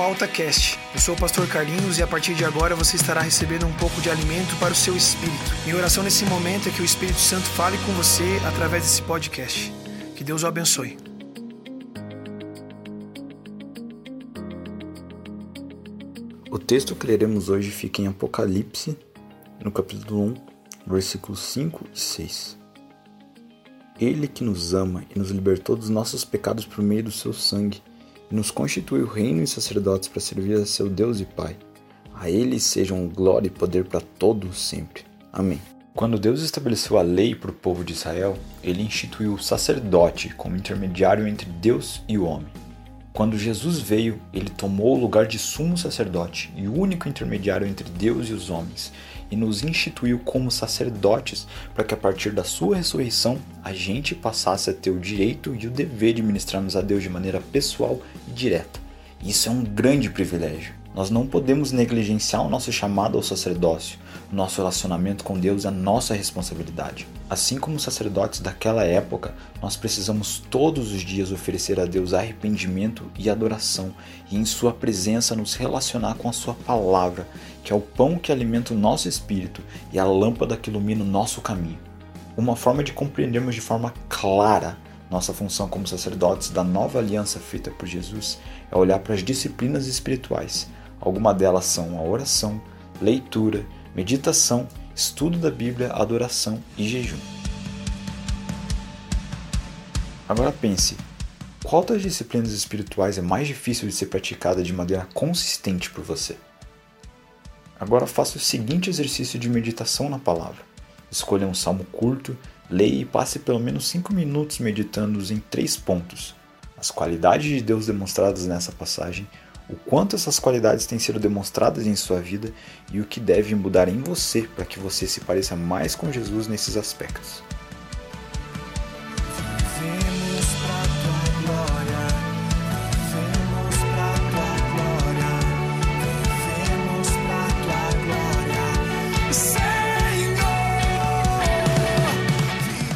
ao AltaCast. Eu sou o pastor Carlinhos e a partir de agora você estará recebendo um pouco de alimento para o seu espírito. Minha oração nesse momento é que o Espírito Santo fale com você através desse podcast. Que Deus o abençoe. O texto que leremos hoje fica em Apocalipse, no capítulo 1, versículos 5 e 6. Ele que nos ama e nos libertou dos nossos pecados por meio do seu sangue nos constituiu reino e sacerdotes para servir a seu Deus e Pai. A ele sejam glória e poder para todos sempre. Amém. Quando Deus estabeleceu a lei para o povo de Israel, ele instituiu o sacerdote como intermediário entre Deus e o homem. Quando Jesus veio, ele tomou o lugar de sumo sacerdote e único intermediário entre Deus e os homens, e nos instituiu como sacerdotes para que a partir da sua ressurreição a gente passasse a ter o direito e o dever de ministrarmos a Deus de maneira pessoal e direta. Isso é um grande privilégio. Nós não podemos negligenciar o nosso chamado ao sacerdócio. O nosso relacionamento com Deus é nossa responsabilidade. Assim como os sacerdotes daquela época, nós precisamos todos os dias oferecer a Deus arrependimento e adoração e em Sua presença nos relacionar com a Sua palavra, que é o pão que alimenta o nosso espírito e a lâmpada que ilumina o nosso caminho. Uma forma de compreendermos de forma clara nossa função como sacerdotes da nova aliança feita por Jesus é olhar para as disciplinas espirituais Algumas delas são a oração, leitura, meditação, estudo da Bíblia, adoração e jejum. Agora pense, qual das disciplinas espirituais é mais difícil de ser praticada de maneira consistente por você? Agora faça o seguinte exercício de meditação na palavra. Escolha um salmo curto, leia e passe pelo menos 5 minutos meditando em três pontos: as qualidades de Deus demonstradas nessa passagem, o quanto essas qualidades têm sido demonstradas em sua vida e o que deve mudar em você para que você se pareça mais com Jesus nesses aspectos.